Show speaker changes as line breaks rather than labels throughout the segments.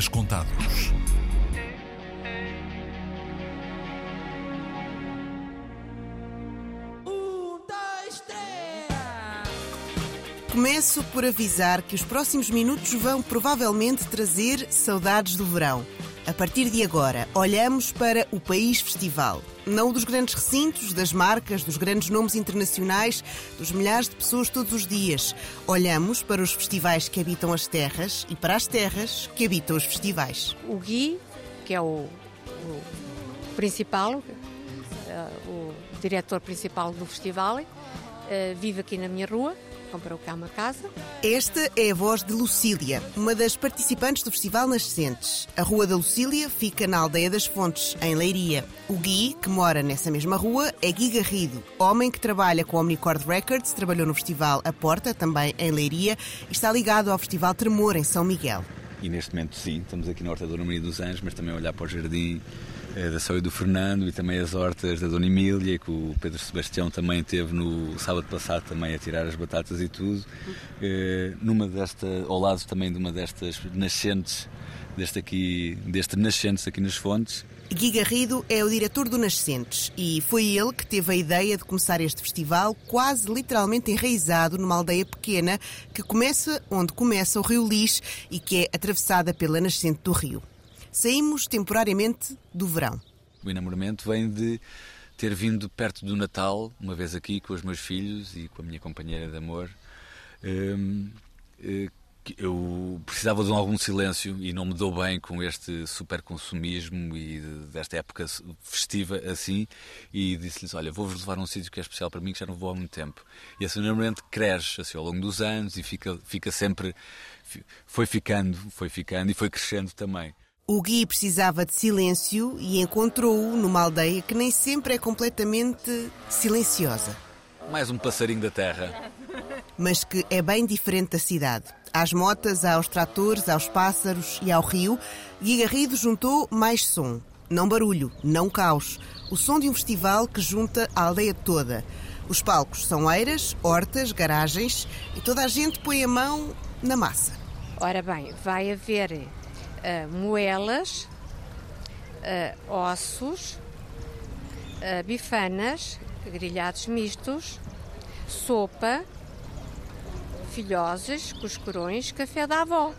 dias contados.
Começo por avisar que os próximos minutos vão provavelmente trazer saudades do verão. A partir de agora, olhamos para o País Festival. Não dos grandes recintos, das marcas, dos grandes nomes internacionais, dos milhares de pessoas todos os dias. Olhamos para os festivais que habitam as terras e para as terras que habitam os festivais.
O Gui, que é o, o principal, eh, o diretor principal do festival, eh, vive aqui na minha rua comprou cá uma casa.
Esta é a voz de Lucília, uma das participantes do Festival Nascentes. A Rua da Lucília fica na Aldeia das Fontes, em Leiria. O Gui, que mora nessa mesma rua, é Gui Garrido, homem que trabalha com a Omnicord Records, trabalhou no Festival A Porta, também em Leiria, e está ligado ao Festival Tremor, em São Miguel.
E neste momento, sim, estamos aqui na Horta da Maria dos Anjos, mas também a olhar para o jardim da Saúde do Fernando e também as hortas da Dona Emília, que o Pedro Sebastião também teve no sábado passado também a tirar as batatas e tudo. É, numa desta, ao lado também de uma destas nascentes, deste aqui, deste nascentes aqui nas fontes.
Gui Garrido é o diretor do Nascentes e foi ele que teve a ideia de começar este festival quase literalmente enraizado numa aldeia pequena que começa onde começa o Rio Lis e que é atravessada pela nascente do rio. Saímos temporariamente do verão.
O enamoramento vem de ter vindo perto do Natal, uma vez aqui com os meus filhos e com a minha companheira de amor. Hum, eh, eu precisava de algum silêncio e não me dou bem com este super consumismo e desta época festiva assim e disse-lhes, olha, vou-vos levar a um sítio que é especial para mim que já não vou há muito tempo. E esse enamoramento cresce assim, ao longo dos anos e fica, fica sempre, foi ficando, foi ficando e foi crescendo também.
O Gui precisava de silêncio e encontrou-o numa aldeia que nem sempre é completamente silenciosa.
Mais um passarinho da terra.
Mas que é bem diferente da cidade. Às motas, aos tratores, aos pássaros e ao rio, Gui Garrido juntou mais som. Não barulho, não caos. O som de um festival que junta a aldeia toda. Os palcos são eiras, hortas, garagens e toda a gente põe a mão na massa.
Ora bem, vai haver uh, moelas, uh, ossos, uh, bifanas, grelhados mistos, sopa, filhoses, cuscurões, café da avó.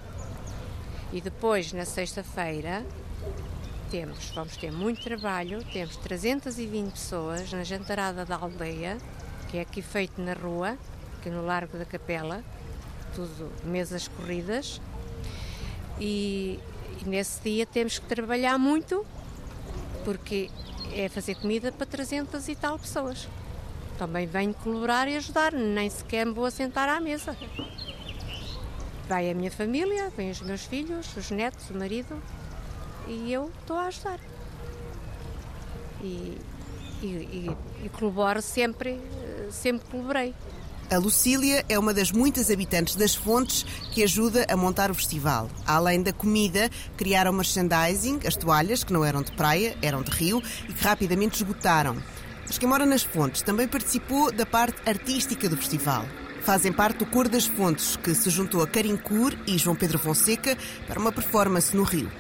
E depois, na sexta-feira, temos, vamos ter muito trabalho, temos 320 pessoas na jantarada da aldeia, que é aqui feito na rua, aqui no Largo da Capela, tudo mesas corridas, e, e nesse dia temos que trabalhar muito, porque é fazer comida para 300 e tal pessoas. Também venho colaborar e ajudar, nem sequer me vou assentar à mesa. Vai a minha família, vêm os meus filhos, os netos, o marido, e eu estou a ajudar. E, e, e, e colaboro sempre, sempre colaborei.
A Lucília é uma das muitas habitantes das fontes que ajuda a montar o festival. Além da comida, criaram merchandising, as toalhas, que não eram de praia, eram de rio e que rapidamente esgotaram. Mas quem mora nas fontes também participou da parte artística do festival. Fazem parte do Cor das Fontes, que se juntou a Carincur e João Pedro Fonseca para uma performance no Rio.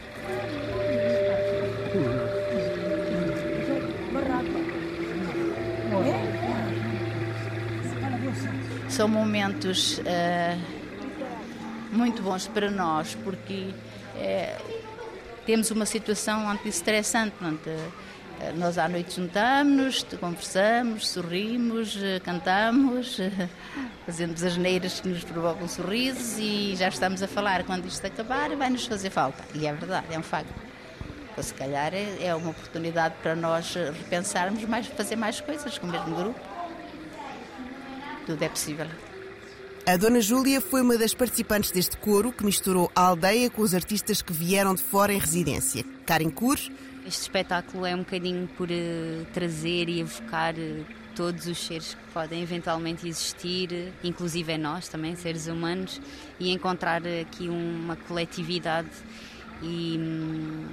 São momentos uh, muito bons para nós, porque uh, temos uma situação anti-estressante. Uh, nós à noite juntamos-nos, conversamos, sorrimos, cantamos, fazemos as neiras que nos provocam sorrisos e já estamos a falar quando isto acabar vai-nos fazer falta. E é verdade, é um facto. Então, se calhar é, é uma oportunidade para nós repensarmos mais, fazer mais coisas com o mesmo grupo tudo é possível.
A Dona Júlia foi uma das participantes deste coro que misturou a aldeia com os artistas que vieram de fora em residência. Karen Kur.
Este espetáculo é um bocadinho por uh, trazer e evocar uh, todos os seres que podem eventualmente existir, inclusive nós também, seres humanos, e encontrar aqui uma coletividade e, um,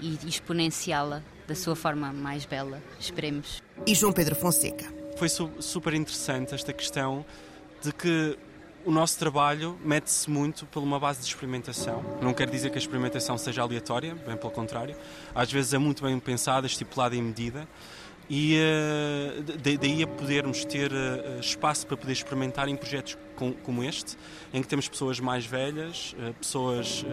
e exponenciá-la da sua forma mais bela, esperemos.
E João Pedro Fonseca
foi su super interessante esta questão de que
o nosso trabalho mete-se muito por uma base de experimentação. Não quer dizer que a experimentação seja aleatória, bem pelo contrário. Às vezes é muito bem pensada, estipulada em medida. E uh, daí a podermos ter uh, espaço para poder experimentar em projetos com, como este, em que temos pessoas mais velhas, uh, pessoas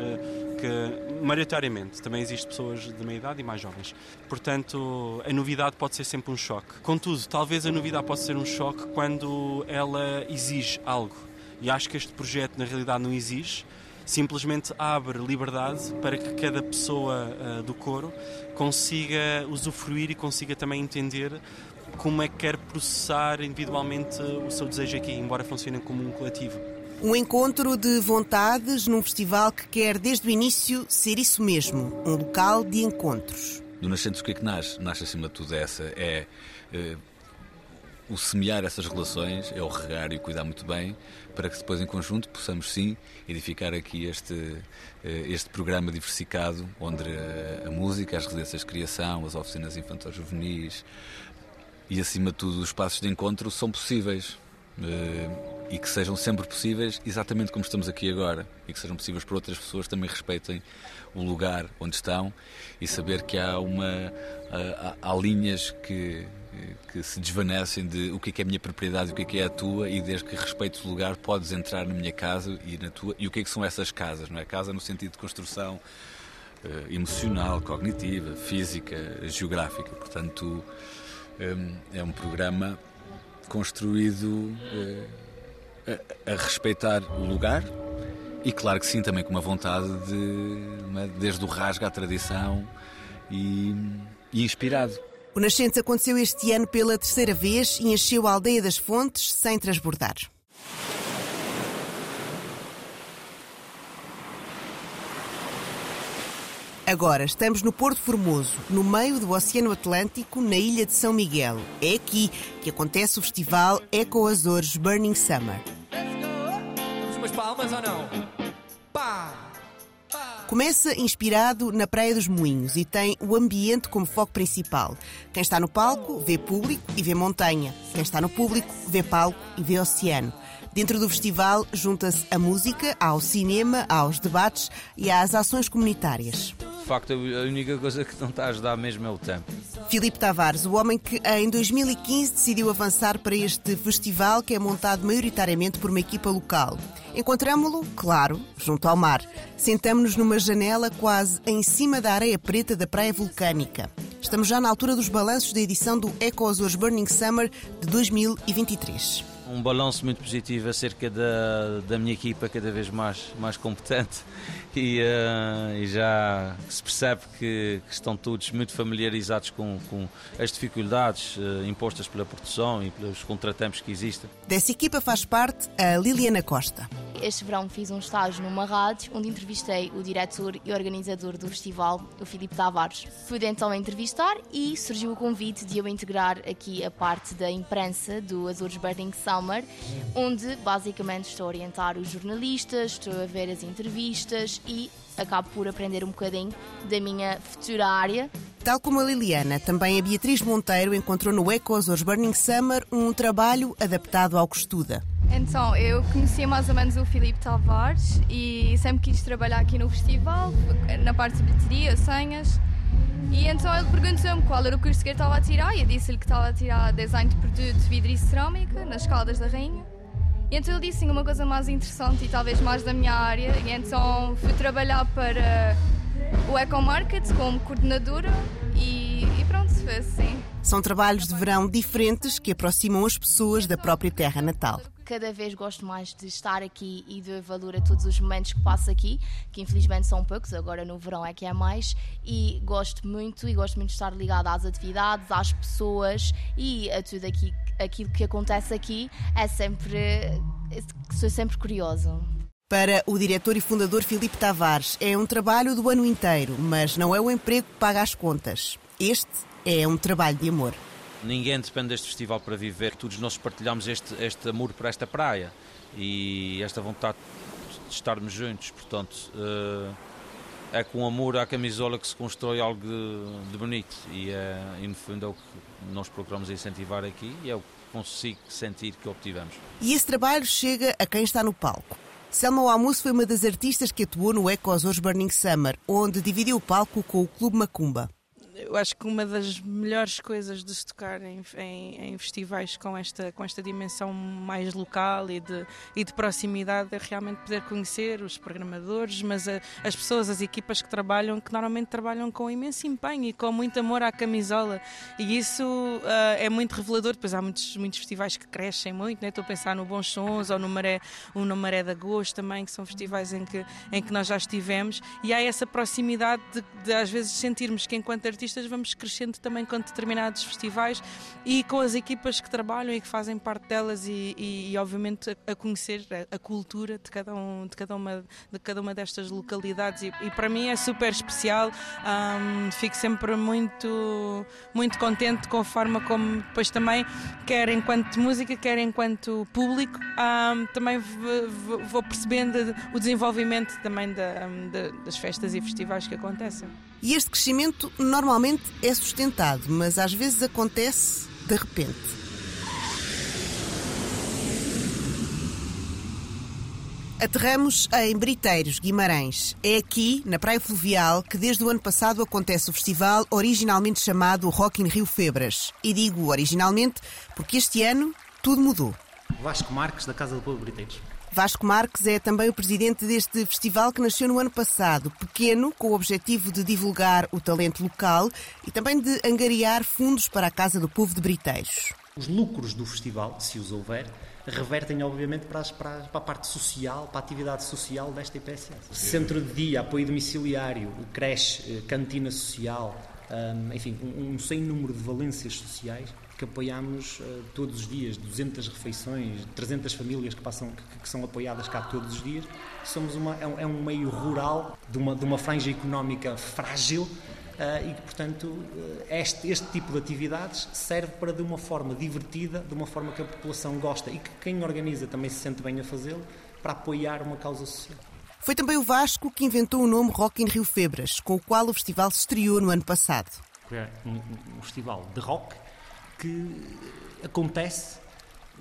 que, maioritariamente, também existem pessoas de meia idade e mais jovens. Portanto, a novidade pode ser sempre um choque. Contudo, talvez a novidade possa ser um choque quando ela exige algo e acho que este projeto, na realidade, não exige, simplesmente abre liberdade para que cada pessoa uh, do coro consiga usufruir e consiga também entender como é que quer processar individualmente o seu desejo aqui, embora funcione como um coletivo.
Um encontro de vontades num festival que quer, desde o início, ser isso mesmo um local de encontros.
Do Nascentes, o que é que nasce? Nasce acima de tudo essa. É. é o semear essas relações, é o regar e cuidar muito bem, para que depois em conjunto possamos sim edificar aqui este, eh, este programa diversificado, onde a, a música, as residências de criação, as oficinas infantis juvenis e acima de tudo os espaços de encontro são possíveis. Eh, e que sejam sempre possíveis, exatamente como estamos aqui agora, e que sejam possíveis para outras pessoas também respeitem o lugar onde estão e saber que há uma há, há linhas que que se desvanecem de o que é, que é a minha propriedade e o que é, que é a tua e desde que respeites o lugar podes entrar na minha casa e na tua. E o que é que são essas casas não é? Casa no sentido de construção uh, emocional cognitiva física geográfica. Portanto um, é um programa construído uh, a, a, respeitar o lugar e claro que sim também com uma vontade de é, desde o rasga à tradição e, e inspirado
o Nascentes aconteceu este ano pela terceira vez e encheu a aldeia das fontes sem transbordar. Agora estamos no Porto Formoso, no meio do Oceano Atlântico, na ilha de São Miguel. É aqui que acontece o festival Eco Azores Burning Summer. Let's umas palmas ou não? Pá! Começa inspirado na Praia dos Moinhos e tem o ambiente como foco principal. Quem está no palco vê público e vê montanha. Quem está no público vê palco e vê oceano. Dentro do festival junta-se a música ao cinema, aos debates e às ações comunitárias
facto, a única coisa que não está a ajudar mesmo é o tempo.
Filipe Tavares, o homem que em 2015 decidiu avançar para este festival que é montado maioritariamente por uma equipa local. Encontramo-lo, claro, junto ao mar. Sentamos-nos numa janela quase em cima da areia preta da praia vulcânica. Estamos já na altura dos balanços da edição do Eco Azores Burning Summer de 2023
um balanço muito positivo acerca da, da minha equipa, cada vez mais, mais competente, e, uh, e já se percebe que, que, estão todos muito familiarizados com, com as dificuldades uh, impostas pela produção e pelos contratempos que existem.
Dessa equipa faz parte a Liliana Costa.
Este verão fiz um estágio numa rádio onde entrevistei o diretor e organizador do festival, o Filipe Tavares. Fui então a entrevistar e surgiu o convite de eu integrar aqui a parte da imprensa do Azores Burning Summer, onde basicamente estou a orientar os jornalistas, estou a ver as entrevistas e acabo por aprender um bocadinho da minha futura área.
Tal como a Liliana, também a Beatriz Monteiro encontrou no Eco Azores Burning Summer um trabalho adaptado ao que estuda.
Então, eu conhecia mais ou menos o Filipe Tavares e sempre quis trabalhar aqui no festival, na parte de bilheteria, senhas. E então ele perguntou-me qual era o curso que ele estava a tirar e eu disse-lhe que estava a tirar design de produto, vidro e cerâmica nas Caldas da Rainha. E então ele disse uma coisa mais interessante e talvez mais da minha área. E então fui trabalhar para o Eco Market como coordenadora e, e pronto, foi assim.
São trabalhos de verão diferentes que aproximam as pessoas da própria terra natal
cada vez gosto mais de estar aqui e de valorar todos os momentos que passo aqui, que infelizmente são poucos, agora no verão é que é mais, e gosto muito e gosto muito de estar ligada às atividades, às pessoas e a tudo aqui, aquilo que acontece aqui, é sempre sou sempre curioso.
Para o diretor e fundador Filipe Tavares, é um trabalho do ano inteiro, mas não é o emprego que paga as contas. Este é um trabalho de amor.
Ninguém depende deste festival para viver. Todos nós partilhamos este, este amor por esta praia e esta vontade de estarmos juntos. Portanto, uh, é com amor à camisola que se constrói algo de, de bonito e, é, e, no fundo é o que nós procuramos incentivar aqui e é o, consigo sentir que obtivemos.
E esse trabalho chega a quem está no palco. Selma Wamus foi uma das artistas que atuou no Azores Burning Summer, onde dividiu o palco com o Clube Macumba
eu acho que uma das melhores coisas de se tocar em, em, em, festivais com esta, com esta dimensão mais local e de, e de proximidade é realmente poder conhecer os programadores, mas a, as pessoas, as equipas que trabalham, que normalmente trabalham com imenso empenho e com muito amor à camisola. E isso uh, é muito revelador. Depois há muitos, muitos festivais que crescem muito, né? estou a pensar no Bons Sons ou no Maré, ou no Maré de Agosto também, que são festivais em que, em que nós já estivemos, e há essa proximidade de, de às vezes sentirmos que enquanto artistas artistas vamos crescendo também com determinados festivais e com as equipas que trabalham e que fazem parte delas e, e, e obviamente a, conhecer a, a, cultura de cada, um, de, cada uma, de cada uma destas localidades e, e para mim é super especial um, fico sempre muito muito contente com a forma como depois também quer enquanto música quer enquanto público um, também vou percebendo o desenvolvimento também da, das festas e festivais que acontecem.
E este crescimento normalmente é sustentado, mas às vezes acontece de repente. Aterramos em Briteiros, Guimarães. É aqui, na Praia Fluvial, que desde o ano passado acontece o festival originalmente chamado Rock in Rio Febras. E digo originalmente porque este ano tudo mudou.
Vasco Marques, da Casa do Povo Briteiros.
Vasco Marques é também o presidente deste festival que nasceu no ano passado, pequeno, com o objetivo de divulgar o talento local e também de angariar fundos para a Casa do Povo de Briteiros.
Os lucros do festival, se os houver, revertem obviamente para, as, para, a parte social, para a atividade social desta IPSS. Centro de dia, apoio domiciliário, creche, eh, cantina social, hum, enfim, um, um sem número de valências sociais que apoiamos uh, todos os dias, 200 refeições, 300 famílias que, passam, que, que são apoiadas cá todos os dias. Somos uma, é, um, é um meio rural de uma, de uma franja económica frágil Uh, e que, portanto, uh, este, este, tipo de atividades serve para, de uma forma divertida, de uma forma que a população gosta e que quem organiza também se sente bem a fazê-lo, para apoiar uma causa social.
Foi também o Vasco que inventou o nome Rock in Rio Febras, com o qual o festival se estreou no ano passado.
É um, um festival de rock que acontece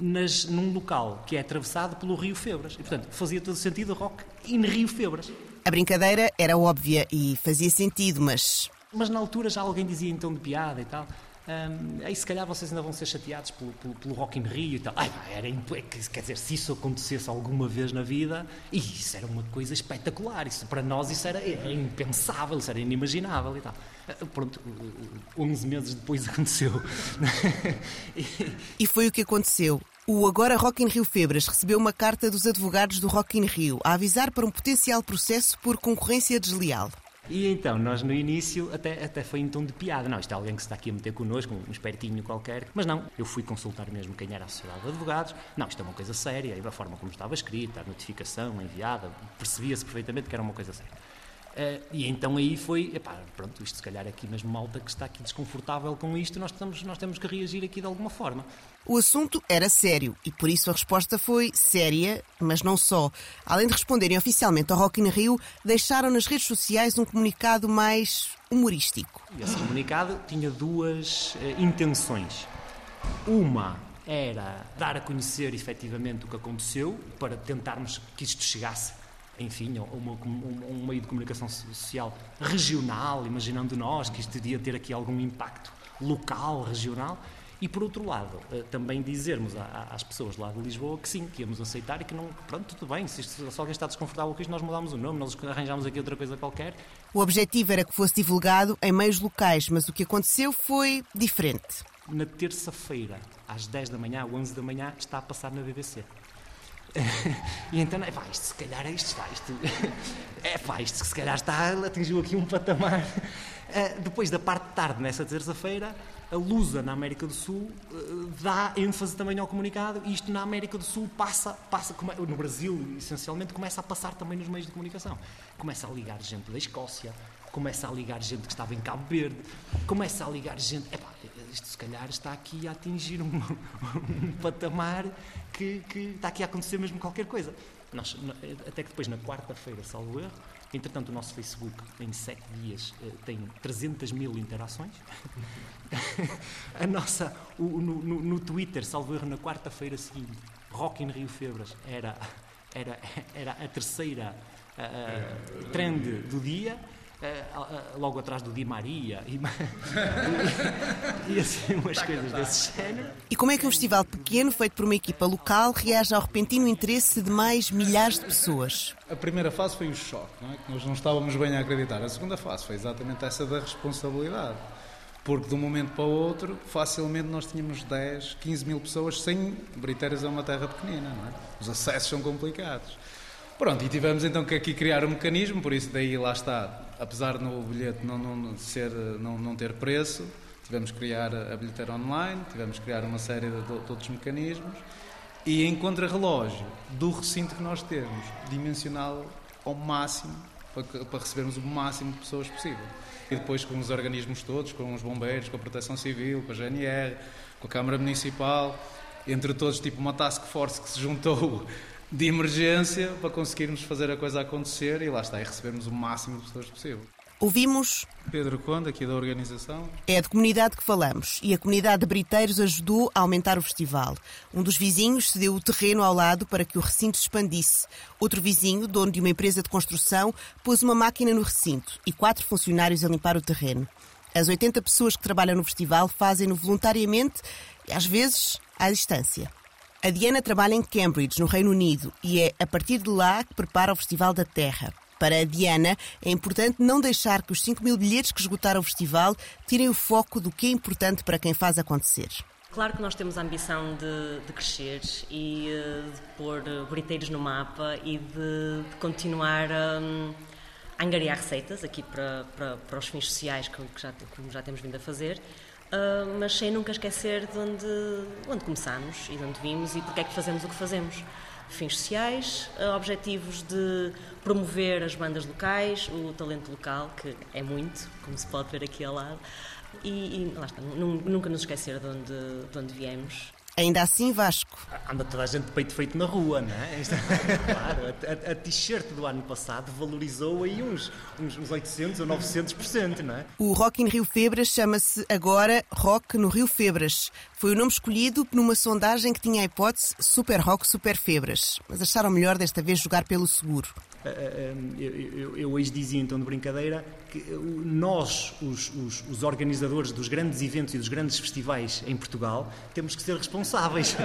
nas, num local que é atravessado pelo Rio Febras. E, portanto, fazia todo sentido o rock in Rio Febras.
A brincadeira era óbvia e fazia sentido, mas.
Mas na altura já alguém dizia então de piada e tal. Um, aí se calhar vocês ainda vão ser chateados pelo, pelo, pelo Rock in Rio e tal. Ai, era, é quer dizer, se isso acontecesse alguma vez na vida, isso era uma coisa espetacular. Isso, para nós isso era, era impensável, isso era inimaginável e tal. Ah, pronto, 11 meses depois aconteceu.
e foi o que aconteceu. O agora Rock in Rio Febras recebeu uma carta dos advogados do Rock in Rio a avisar para um potencial processo por concorrência desleal.
E então, nós no início até, até foi em tom de piada. Não, isto é alguém que se está aqui a meter connosco, um espertinho qualquer. Mas não, eu fui consultar mesmo quem era a Sociedade de Advogados. Não, isto é uma coisa séria. E da forma como estava escrita, a notificação enviada, percebia-se perfeitamente que era uma coisa séria. Uh, e então aí foi, epá, pronto, isto se calhar aqui mesmo malta que está aqui desconfortável com isto, nós, estamos, nós temos que reagir aqui de alguma forma.
O assunto era sério e por isso a resposta foi séria, mas não só. Além de responderem oficialmente ao Rock in Rio, deixaram nas redes sociais um comunicado mais humorístico.
Esse comunicado tinha duas uh, intenções. Uma era dar a conhecer efetivamente o que aconteceu, para tentarmos que isto chegasse enfim, uma, um, um, meio de comunicação social regional, imaginando nós que isto iria ter aqui algum impacto local, regional, e por outro lado, eh, também dizermos às pessoas lá de Lisboa que sim, que íamos aceitar e que não, pronto, tudo bem, se, isto, se alguém está desconfortável com isto, nós mudamos o nome, nós arranjamos aqui outra coisa qualquer.
O objetivo era que fosse divulgado em meios locais, mas o que aconteceu foi diferente.
Na terça-feira, às 10 da manhã, 11 da manhã, está a passar na BBC. e então, é pá, isto se calhar é isto, pá, isto, é pá, isto se calhar está, atingiu aqui um patamar. Uh, depois da parte de tarde, nessa terça-feira, a Lusa, na América do Sul, uh, dá ênfase também ao comunicado e isto na América do Sul passa, passa no Brasil, essencialmente, começa a passar também nos meios de comunicação. Começa a ligar gente da Escócia, começa a ligar gente que estava em Cabo Verde, começa a ligar gente. Epá, isto se calhar está aqui a atingir um, um patamar que, que, está aqui a acontecer mesmo qualquer coisa. Nós, até que depois, na quarta-feira, salvo erro, entretanto, o nosso Facebook, em sete dias, eh, tem 300 mil interações. a nossa, o, no, no, no, Twitter, salvo erro, na quarta-feira seguinte, Rock in Rio Febras era, era, era a terceira uh, trend do dia eh, logo atrás do Di Maria e, e, e assim umas coisas desse género.
E como é que um festival pequeno, feito por uma equipa local, reage ao repentino interesse de mais milhares de pessoas?
A primeira fase foi o choque, não é? que nós não estávamos bem a acreditar. A segunda fase foi exatamente essa da responsabilidade. Porque de um momento para o outro, facilmente nós tínhamos 10, 15 mil pessoas sem Briteiras é uma terra pequenina, não é? Os acessos são complicados. Pronto, e tivemos então que aqui criar um mecanismo, por isso daí lá está, apesar no bilhete não, não, ser, não, não ter preço, tivemos que criar a bilheteira online, tivemos que criar uma série de, de outros mecanismos e em contrarrelógio do recinto que nós temos, dimensioná-lo ao máximo para, para recebermos o máximo de pessoas possível. E depois com os organismos todos, com os bombeiros, com a Proteção Civil, com a GNR, com a Câmara Municipal, entre todos, tipo uma task force que se juntou de emergência para conseguirmos fazer a coisa acontecer e lá está, e recebermos o máximo de pessoas possível.
Ouvimos
Pedro Conde, aqui da organização.
É de comunidade que falamos e a comunidade de Briteiros ajudou a aumentar o festival. Um dos vizinhos cedeu o terreno ao lado para que o recinto se expandisse. Outro vizinho, dono de uma empresa de construção, pôs uma máquina no recinto e quatro funcionários a limpar o terreno. As 80 pessoas que trabalham no festival fazem-no voluntariamente e às vezes à distância. A Diana trabalha em Cambridge, no Reino Unido, e é a partir de lá que prepara o Festival da Terra. Para a Diana, é importante não deixar que os 5 mil bilhetes que esgotaram o festival tirem o foco do que é importante para quem faz acontecer.
Claro que nós temos a ambição de, de crescer e eh, de pôr briteiros no mapa e de, de continuar a, a angariar receitas aqui para, para, para os fins sociais, como já, como já temos vindo a fazer. Uh, mas sem nunca esquecer de onde, onde começamos e de onde vimos e porque é que fazemos o que fazemos. Fins sociais, uh, objetivos de promover as bandas locais, o talento local, que é muito, como se pode ver aqui ao lado, e, e lá está, nunca nos esquecer de onde, de onde viemos
Ainda assim, Vasco.
Anda toda a gente de peito feito na rua, não é? é claro, a, a, a t-shirt do ano passado valorizou aí uns, uns, uns 800 ou 900%, não é?
O Rock in Rio Febras chama-se agora Rock no Rio Febras. Foi o nome escolhido numa sondagem que tinha a hipótese Super Rock Super Febras. Mas acharam melhor desta vez jogar pelo seguro.
Eh, eh, eu, eu, eu hoje dizia então de brincadeira que nós, os, os, os, organizadores dos grandes eventos e dos grandes festivais em Portugal, temos que ser responsáveis.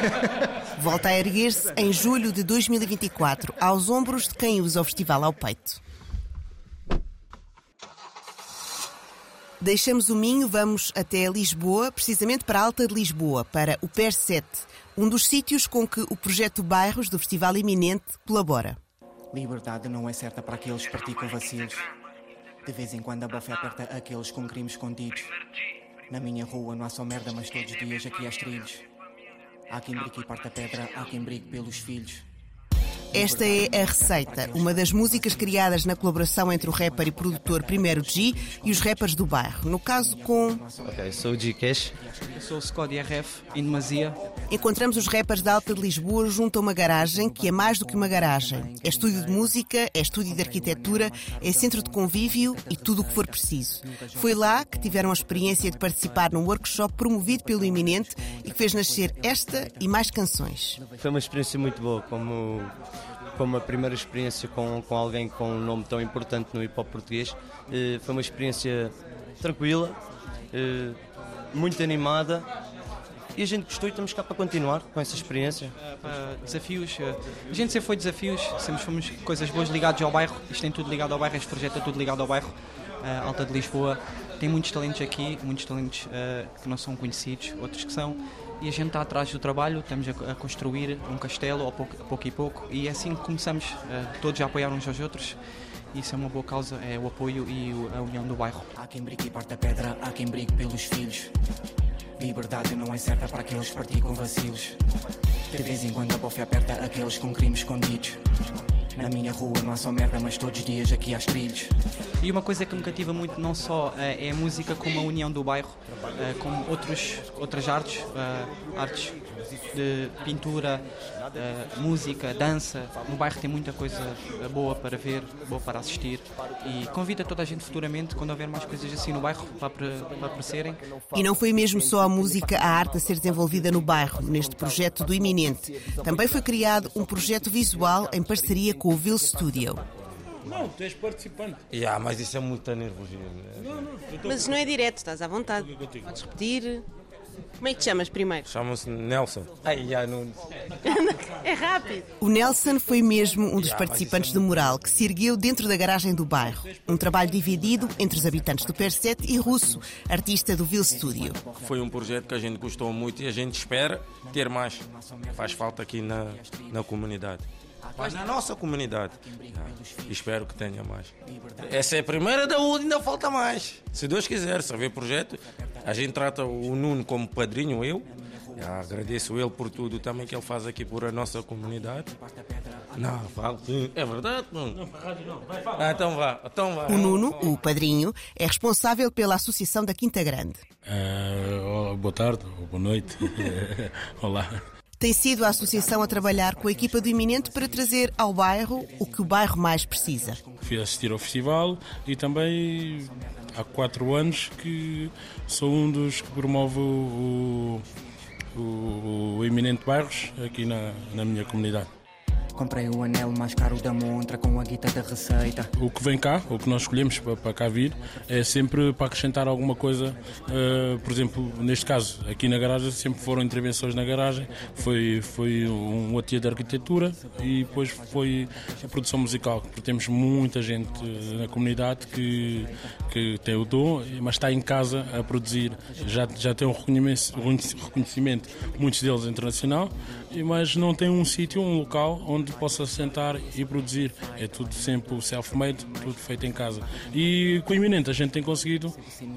Volta a erguer-se em julho de 2024, aos ombros de quem usa o festival ao peito. Deixamos o Minho, vamos até Lisboa, precisamente para a Alta de Lisboa, para o PER 7, um dos sítios com que o projeto Bairros do Festival Iminente colabora.
Liberdade não é certa para aqueles que praticam vacilos. De vez em quando a bofe aperta aqueles com crimes escondidos. Na minha rua não há só merda, mas todos os dias aqui há trilhos. Há quem brigue e parta pedra, há quem brigue pelos filhos.
Esta é a Receita, uma das músicas criadas na colaboração entre o rapper e produtor Primeiro G e os rappers do bairro. No caso com.
Ok, sou o G Cash.
Eu sou o Scott RF, em demasia.
Encontramos os rappers da Alta de Lisboa junto a uma garagem que é mais do que uma garagem. É estúdio de música, é estúdio de arquitetura, é centro de convívio e tudo o que for preciso. Foi lá que tiveram a experiência de participar num workshop promovido pelo Iminente e que fez nascer esta e mais canções.
Foi uma experiência muito boa, como como a primeira experiência com, com alguém com um nome tão importante no hip hop português. Eh, foi uma experiência tranquila, eh, muito animada e a gente gostou e estamos cá para continuar com essa experiência.
Uh, desafios, a gente sempre foi desafios, sempre fomos coisas boas ligadas ao bairro, isto tem tudo ligado ao bairro, este projeto é tudo ligado ao bairro, Alta de Lisboa. Tem muitos talentos aqui, muitos talentos que não são conhecidos, outros que são, e a gente está atrás do trabalho, estamos a, construir um castelo a pouco, a pouco, e pouco, e é assim que começamos, todos a apoiar uns aos outros isso é uma boa causa, é o apoio e a união do bairro.
Há quem brigue e parte a pedra, há quem brigue pelos filhos. Liberdade não é certa para aqueles que praticam vacilos. De vez em quando a bofe aperta aqueles com crimes escondidos. Na minha rua não há só merda, mas todos os dias aqui há trilhos.
E uma coisa que me cativa muito não só uh, é a música como a união do bairro, uh, como outros, outras artes, uh, artes de pintura, música, dança. No bairro tem muita coisa boa para ver, boa para assistir e convido toda a gente futuramente, quando houver mais coisas assim no bairro, para, para aparecerem.
E não foi mesmo só a música, a arte a ser desenvolvida no bairro, neste projeto do Iminente. Também foi criado um projeto visual em parceria com o Ville Studio.
Não, tu és participante.
Yeah, mas isso é muito nervosismo.
Não, não, mas não é direto, estás à vontade. Podes repetir. Como é que te chamas primeiro?
Chama-se Nelson. Ai, já não...
é rápido.
O Nelson foi mesmo um dos participantes do mural que se ergueu dentro da garagem do bairro. Um trabalho dividido entre os habitantes do Perset e Russo, artista do Ville Studio.
Foi um projeto que a gente gostou muito e a gente espera ter mais. Faz falta aqui na, na comunidade. Mas na nossa comunidade. Ah, espero que tenha mais. Essa é a primeira da UD, ainda falta mais. Se Deus quiser, se haver projeto, a gente trata o Nuno como padrinho, eu. Agradeço ele por tudo também que ele faz aqui por a nossa comunidade. Não, falo sim. É verdade,
Nuno? Não, para a rádio não. Vai, fala. Ah,
então vá, então vá.
O Nuno, o padrinho, é responsável pela Associação da Quinta Grande.
Uh, boa tarde, boa noite. Olá.
Tem sido a associação a trabalhar com a equipa do Iminente para trazer ao bairro o que o bairro mais precisa.
Fui assistir ao festival e também há quatro anos que sou um dos que promove o, o, o Iminente Bairros aqui na, na minha comunidade.
Comprei o anel mais caro da montra com a guita da receita.
O que vem cá, o que nós escolhemos para, cá vir, é sempre para acrescentar alguma coisa. Uh, por exemplo, neste caso, aqui na garagem, sempre foram intervenções na garagem. Foi, foi um ateliê de arquitetura e depois foi a produção musical. Porque temos muita gente na comunidade que, que tem o dom, mas está em casa a produzir. Já, já tem um reconhecimento, muitos deles internacional, mas não tem um sítio, um local onde possa sentar e produzir. É tudo sempre self-made, tudo feito em casa. E com o Iminente a gente tem conseguido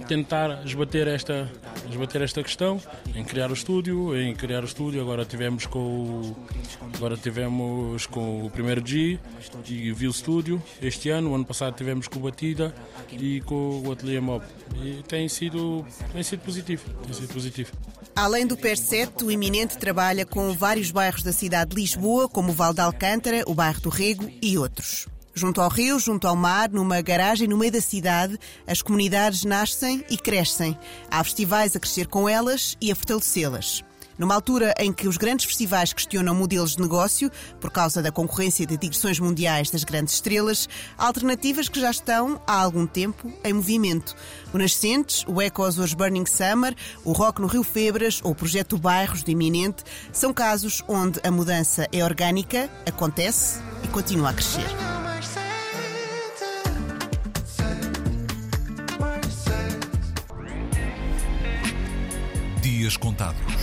tentar esbater esta, esbater esta questão em criar o estúdio, em criar o estúdio. Agora tivemos com o, agora tivemos com o primeiro G e viu o estúdio este ano. O ano passado tivemos com o Batida e com o Atelier Mob. E tem sido, tem sido positivo. Tem sido positivo.
Além do PER7, o Iminente trabalha com vários bairros da cidade de Lisboa, como o Val de Alcântara, o bairro do Rego e outros. Junto ao rio, junto ao mar, numa garagem no meio da cidade, as comunidades nascem e crescem. Há festivais a crescer com elas e a fortalecê-las. Numa altura em que os grandes festivais questionam modelos de negócio por causa da concorrência de digressões mundiais das grandes estrelas, há alternativas que já estão há algum tempo em movimento. O Nascentes, o Eco Azores Burning Summer, o Rock no Rio Febras ou o Projeto Bairros do Iminente são casos onde a mudança é orgânica, acontece e continua a crescer.
Dias Contados.